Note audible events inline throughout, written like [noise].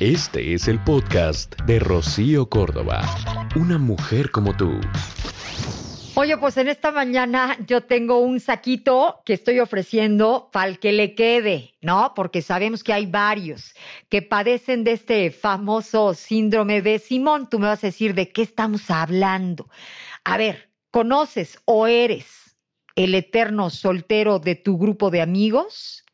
Este es el podcast de Rocío Córdoba. Una mujer como tú. Oye, pues en esta mañana yo tengo un saquito que estoy ofreciendo para el que le quede, ¿no? Porque sabemos que hay varios que padecen de este famoso síndrome de Simón. Tú me vas a decir de qué estamos hablando. A ver, ¿conoces o eres el eterno soltero de tu grupo de amigos?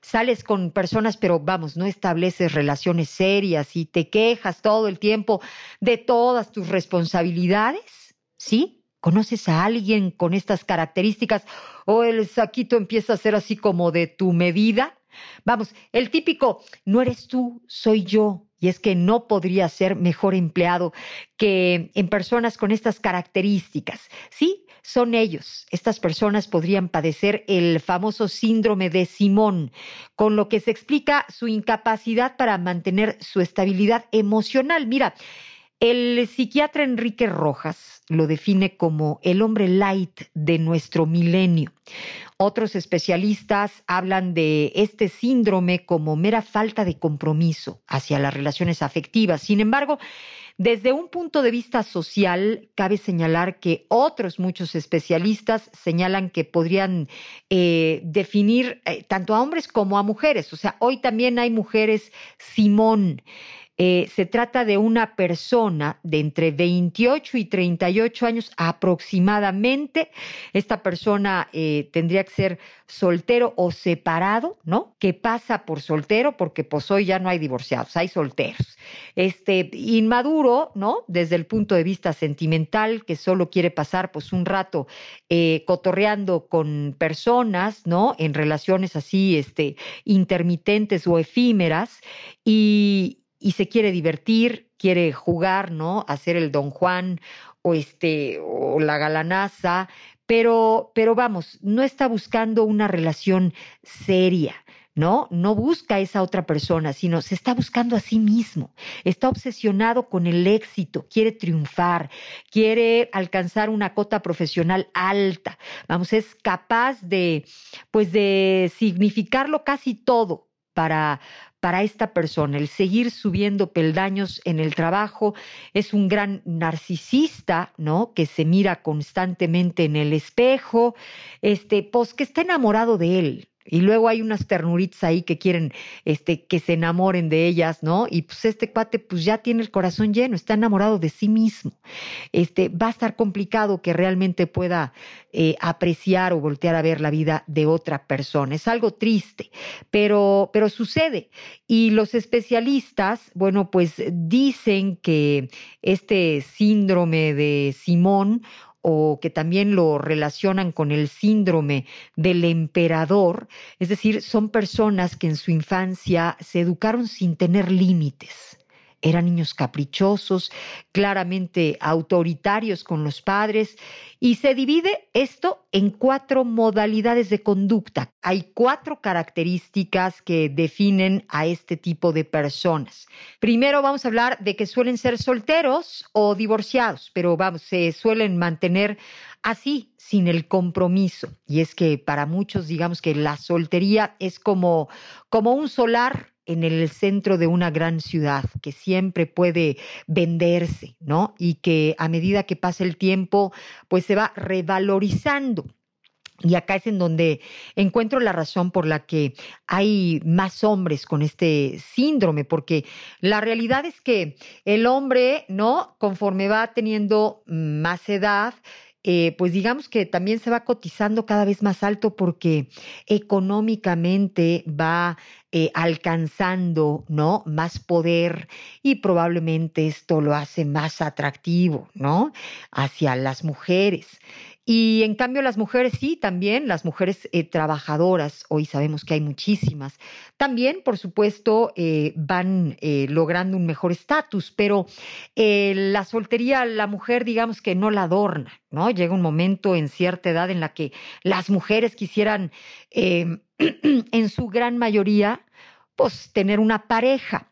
Sales con personas, pero vamos, no estableces relaciones serias y te quejas todo el tiempo de todas tus responsabilidades, ¿sí? ¿Conoces a alguien con estas características o el saquito empieza a ser así como de tu medida? Vamos, el típico, no eres tú, soy yo. Y es que no podría ser mejor empleado que en personas con estas características. Sí, son ellos. Estas personas podrían padecer el famoso síndrome de Simón, con lo que se explica su incapacidad para mantener su estabilidad emocional. Mira, el psiquiatra Enrique Rojas lo define como el hombre light de nuestro milenio. Otros especialistas hablan de este síndrome como mera falta de compromiso hacia las relaciones afectivas. Sin embargo, desde un punto de vista social, cabe señalar que otros muchos especialistas señalan que podrían eh, definir eh, tanto a hombres como a mujeres. O sea, hoy también hay mujeres Simón. Eh, se trata de una persona de entre 28 y 38 años aproximadamente. Esta persona eh, tendría que ser soltero o separado, ¿no? Que pasa por soltero porque pues hoy ya no hay divorciados, hay solteros. Este, inmaduro, ¿no? Desde el punto de vista sentimental, que solo quiere pasar pues un rato eh, cotorreando con personas, ¿no? En relaciones así, este, intermitentes o efímeras y, y se quiere divertir, quiere jugar, ¿no? Hacer el Don Juan o este o la galanaza, pero pero vamos, no está buscando una relación seria. ¿no? No busca a esa otra persona, sino se está buscando a sí mismo. Está obsesionado con el éxito, quiere triunfar, quiere alcanzar una cota profesional alta. Vamos, es capaz de, pues, de significarlo casi todo para, para esta persona. El seguir subiendo peldaños en el trabajo es un gran narcisista, ¿no? Que se mira constantemente en el espejo, este, pues que está enamorado de él, y luego hay unas ternuritas ahí que quieren este, que se enamoren de ellas, ¿no? Y pues este cuate pues ya tiene el corazón lleno, está enamorado de sí mismo. Este, va a estar complicado que realmente pueda eh, apreciar o voltear a ver la vida de otra persona. Es algo triste, pero, pero sucede. Y los especialistas, bueno, pues dicen que este síndrome de Simón o que también lo relacionan con el síndrome del emperador, es decir, son personas que en su infancia se educaron sin tener límites eran niños caprichosos, claramente autoritarios con los padres, y se divide esto en cuatro modalidades de conducta. Hay cuatro características que definen a este tipo de personas. Primero vamos a hablar de que suelen ser solteros o divorciados, pero vamos, se suelen mantener así, sin el compromiso. Y es que para muchos, digamos que la soltería es como, como un solar en el centro de una gran ciudad que siempre puede venderse, ¿no? Y que a medida que pasa el tiempo, pues se va revalorizando. Y acá es en donde encuentro la razón por la que hay más hombres con este síndrome, porque la realidad es que el hombre, ¿no? Conforme va teniendo más edad, eh, pues digamos que también se va cotizando cada vez más alto porque económicamente va eh, alcanzando, ¿no? Más poder y probablemente esto lo hace más atractivo, ¿no? Hacia las mujeres. Y en cambio las mujeres sí, también las mujeres eh, trabajadoras, hoy sabemos que hay muchísimas, también por supuesto eh, van eh, logrando un mejor estatus, pero la soltería, la mujer digamos que no la adorna, ¿no? Llega un momento en cierta edad en la que las mujeres quisieran [clears throat] en su gran mayoría pues tener una pareja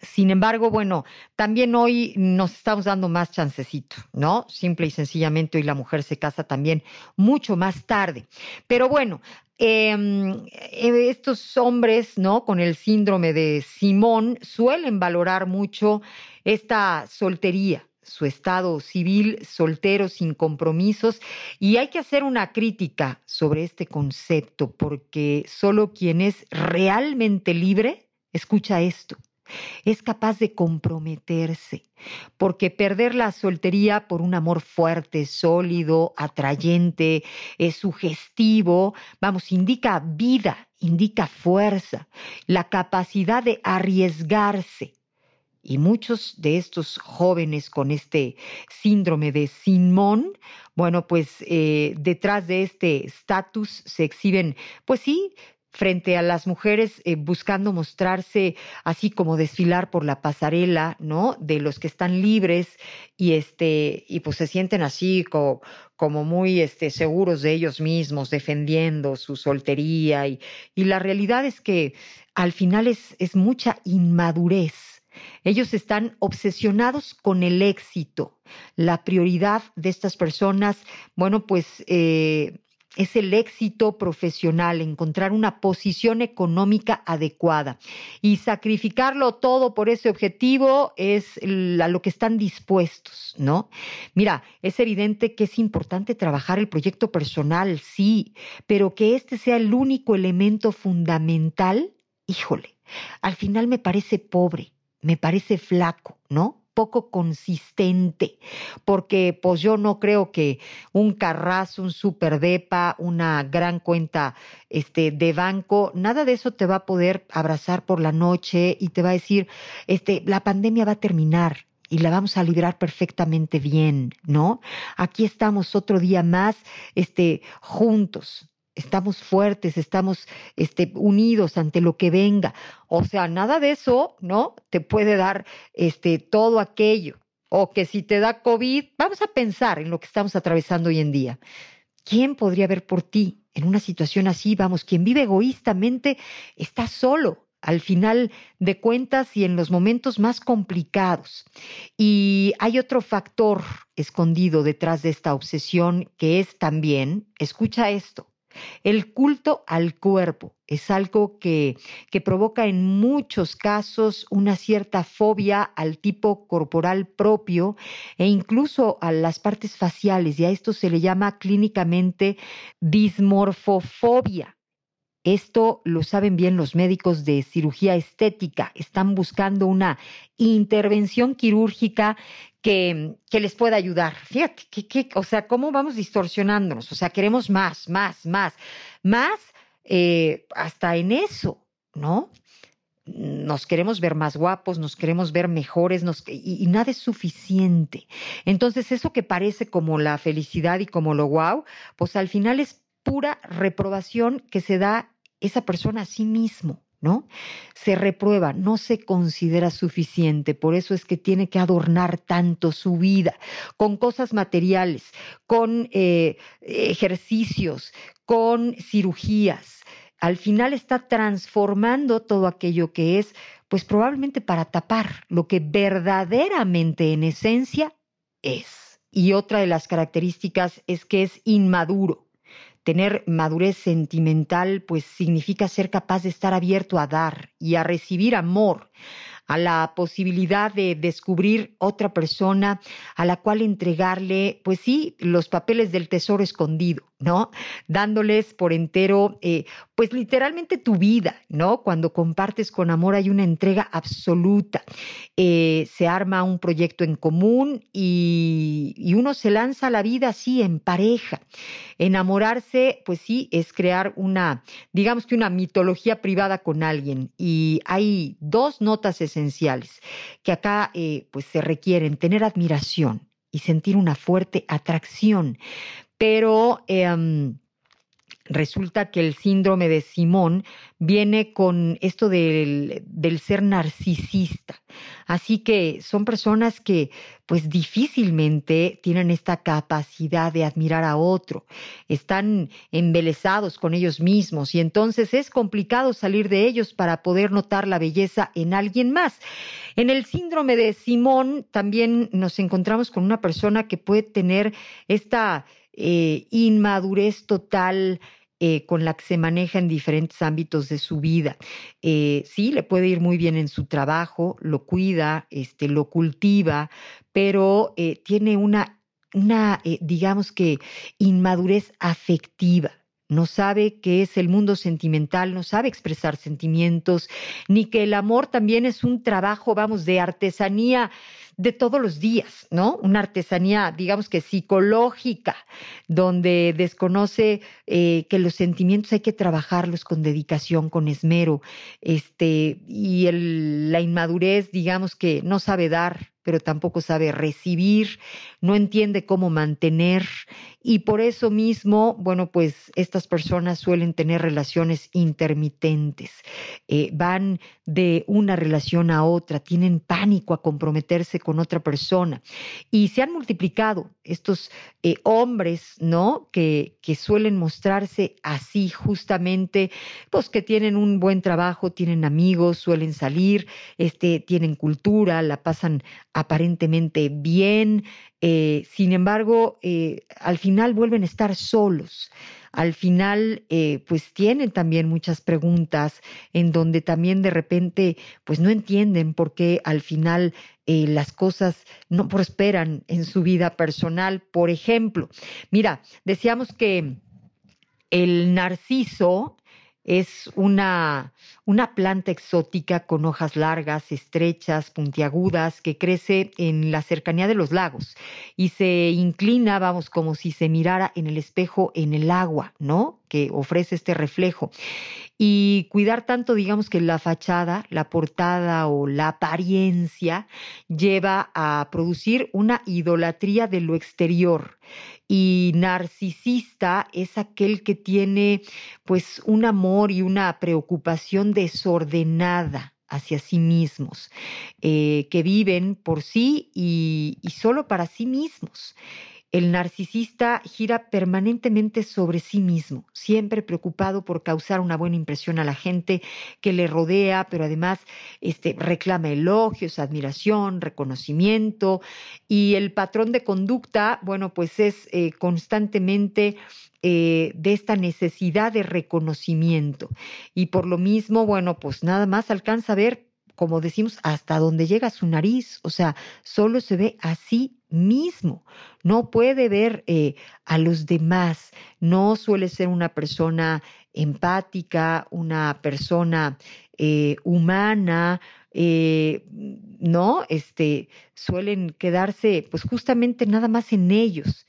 Sin embargo, bueno, también hoy nos estamos dando más chancecito, ¿no? Simple y sencillamente hoy la mujer se casa también mucho más tarde. Pero bueno, em, eh, estos hombres, ¿no? Con el síndrome de Simón suelen valorar mucho esta soltería, su estado civil, soltero, sin compromisos, y hay que hacer una crítica sobre este concepto, porque solo quien es realmente libre escucha esto es capaz de comprometerse, porque perder la soltería por un amor fuerte, sólido, atrayente, es sugestivo, vamos, indica vida, indica fuerza, la capacidad de arriesgarse. Y muchos de estos jóvenes con este síndrome de Simón, bueno, pues eh, detrás de este estatus se exhiben, pues sí, frente a las mujeres eh, buscando mostrarse así como desfilar por la pasarela, ¿no? De los que están libres y este y pues se sienten así como, muy este, seguros de ellos mismos, defendiendo su soltería y, la realidad es que al final es, es mucha inmadurez. Ellos están obsesionados con el éxito. La prioridad de estas personas, bueno, pues eh, es el éxito profesional, encontrar una posición económica adecuada y sacrificarlo todo por ese objetivo es a lo que están dispuestos, ¿no? Mira, es evidente que es importante trabajar el proyecto personal, sí, pero que este sea el único elemento fundamental, híjole, al final me parece pobre, me parece flaco, ¿no? Poco consistente, porque pues yo no creo que un carrazo, un superdepa, una gran cuenta este, de banco, nada de eso te va a poder abrazar por la noche y te va a decir, este, la pandemia va a terminar, y la vamos a librar perfectamente bien, ¿no? Aquí estamos otro día más, este, juntos, estamos fuertes, estamos este, unidos ante lo que venga. O sea, nada de eso, ¿no? Te puede dar este, todo aquello. O que si te da COVID, vamos a pensar en lo que estamos atravesando hoy en día. ¿Quién podría ver por ti en una situación así? Vamos, quien vive egoístamente está solo al final de cuentas y en los momentos más complicados. Y hay otro factor escondido detrás de esta obsesión que es también, escucha esto, el culto al cuerpo es algo que, que, provoca en muchos casos una cierta fobia al tipo corporal propio e incluso a las partes faciales y a esto se le llama clínicamente dismorfofobia. Esto lo saben bien los médicos de cirugía estética. Están buscando una intervención quirúrgica que, les pueda ayudar. Fíjate, que, o sea, ¿cómo vamos distorsionándonos? O sea, queremos más, más, más, más eh, hasta en eso, ¿no? nos queremos ver más guapos, nos queremos ver mejores, y, y, nada es suficiente. Entonces, eso que parece como la felicidad y como lo wow, pues al final es pura reprobación que se da esa persona a sí mismo, ¿no? Se reprueba, no se considera suficiente, por eso es que tiene que adornar tanto su vida con cosas materiales, con eh, ejercicios, con cirugías. Al final está transformando todo aquello que es, pues probablemente para tapar lo que verdaderamente en esencia es. Y otra de las características es que es inmaduro Tener madurez sentimental pues significa ser capaz de estar abierto a dar y a recibir amor, a la posibilidad de descubrir otra persona a la cual entregarle, pues sí, los papeles del tesoro escondido, ¿no? Dándoles por entero, eh, pues literalmente tu vida, ¿no? Cuando compartes con amor hay una entrega absoluta. Eh, se arma un proyecto en común y, uno se lanza a la vida así, en pareja. Enamorarse, pues sí, es crear una, digamos que una mitología privada con alguien. Y hay dos notas esenciales que acá eh, pues se requieren, tener admiración y sentir una fuerte atracción, pero em, resulta que el síndrome de Simón viene con esto del, del, ser narcisista. Así que son personas que pues difícilmente tienen esta capacidad de admirar a otro, están embelesados con ellos mismos y entonces es complicado salir de ellos para poder notar la belleza en alguien más. En el síndrome de Simón también nos encontramos con una persona que puede tener esta eh, inmadurez total, eh, con la que se maneja en diferentes ámbitos de su vida. Eh, sí, le puede ir muy bien en su trabajo, lo cuida, este, lo cultiva, pero tiene una, una digamos que, inmadurez afectiva no sabe qué es el mundo sentimental, no sabe expresar sentimientos, ni que el amor también es un trabajo, vamos, de artesanía de todos los días, ¿no? Una artesanía, digamos que psicológica, donde desconoce eh, que los sentimientos hay que trabajarlos con dedicación, con esmero, este, y la inmadurez, digamos que no sabe dar, pero tampoco sabe recibir, no entiende cómo mantener y por eso mismo, bueno, pues estas personas suelen tener relaciones intermitentes, eh, van de una relación a otra, tienen pánico a comprometerse con otra persona y se han multiplicado estos eh, hombres, ¿no? Que, que suelen mostrarse así justamente, pues que tienen un buen trabajo, tienen amigos, suelen salir, este, tienen cultura, la pasan aparentemente bien, eh, sin embargo, eh, al final vuelven a estar solos. Al final, eh, pues tienen también muchas preguntas en donde también de repente, pues no entienden por qué al final las cosas no prosperan en su vida personal. Por ejemplo, mira, decíamos que el narciso es una, una planta exótica con hojas largas, estrechas, puntiagudas, que crece en la cercanía de los lagos y se inclina, vamos, como si se mirara en el espejo en el agua, ¿no? Que ofrece este reflejo. Y cuidar tanto, digamos que la fachada, la portada o la apariencia lleva a producir una idolatría de lo exterior y narcisista es aquel que tiene pues un amor y una preocupación desordenada hacia sí mismos, eh, que viven por sí y, y solo para sí mismos. El narcisista gira permanentemente sobre sí mismo, siempre preocupado por causar una buena impresión a la gente que le rodea, pero además este, reclama elogios, admiración, reconocimiento y el patrón de conducta, bueno, pues es eh, constantemente eh, de esta necesidad de reconocimiento. Y por lo mismo, bueno, pues nada más alcanza a ver como decimos, hasta donde llega su nariz, o sea, solo se ve a sí mismo, no puede ver eh, a los demás, no suele ser una persona empática, una persona eh, humana, eh, no, este, suelen quedarse pues justamente nada más en ellos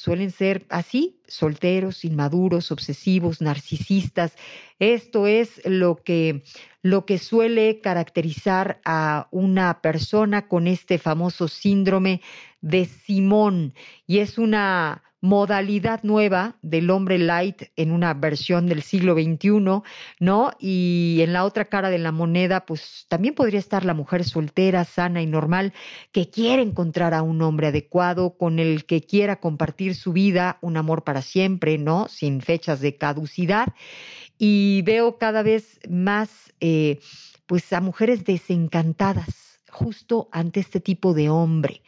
suelen ser así, solteros, inmaduros, obsesivos, narcisistas. Esto es lo que, lo que suele caracterizar a una persona con este famoso síndrome de Simón y es una modalidad nueva del hombre light en una versión del siglo XXI, ¿no? Y en la otra cara de la moneda, pues también podría estar la mujer soltera, sana y normal, que quiere encontrar a un hombre adecuado, con el que quiera compartir su vida, un amor para siempre, ¿no? Sin fechas de caducidad. Y veo cada vez más, eh, pues, a mujeres desencantadas justo ante este tipo de hombre,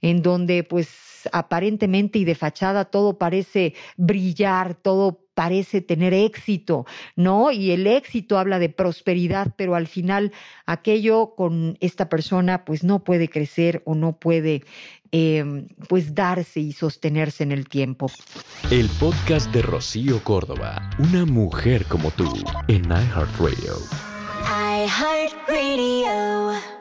en donde pues aparentemente y de fachada todo parece brillar, todo parece tener éxito, ¿no? Y el éxito habla de prosperidad, pero al final aquello con esta persona pues no puede crecer o no puede eh, pues darse y sostenerse en el tiempo. El podcast de Rocío Córdoba, una mujer como tú, en iHeartRadio. iHeartRadio.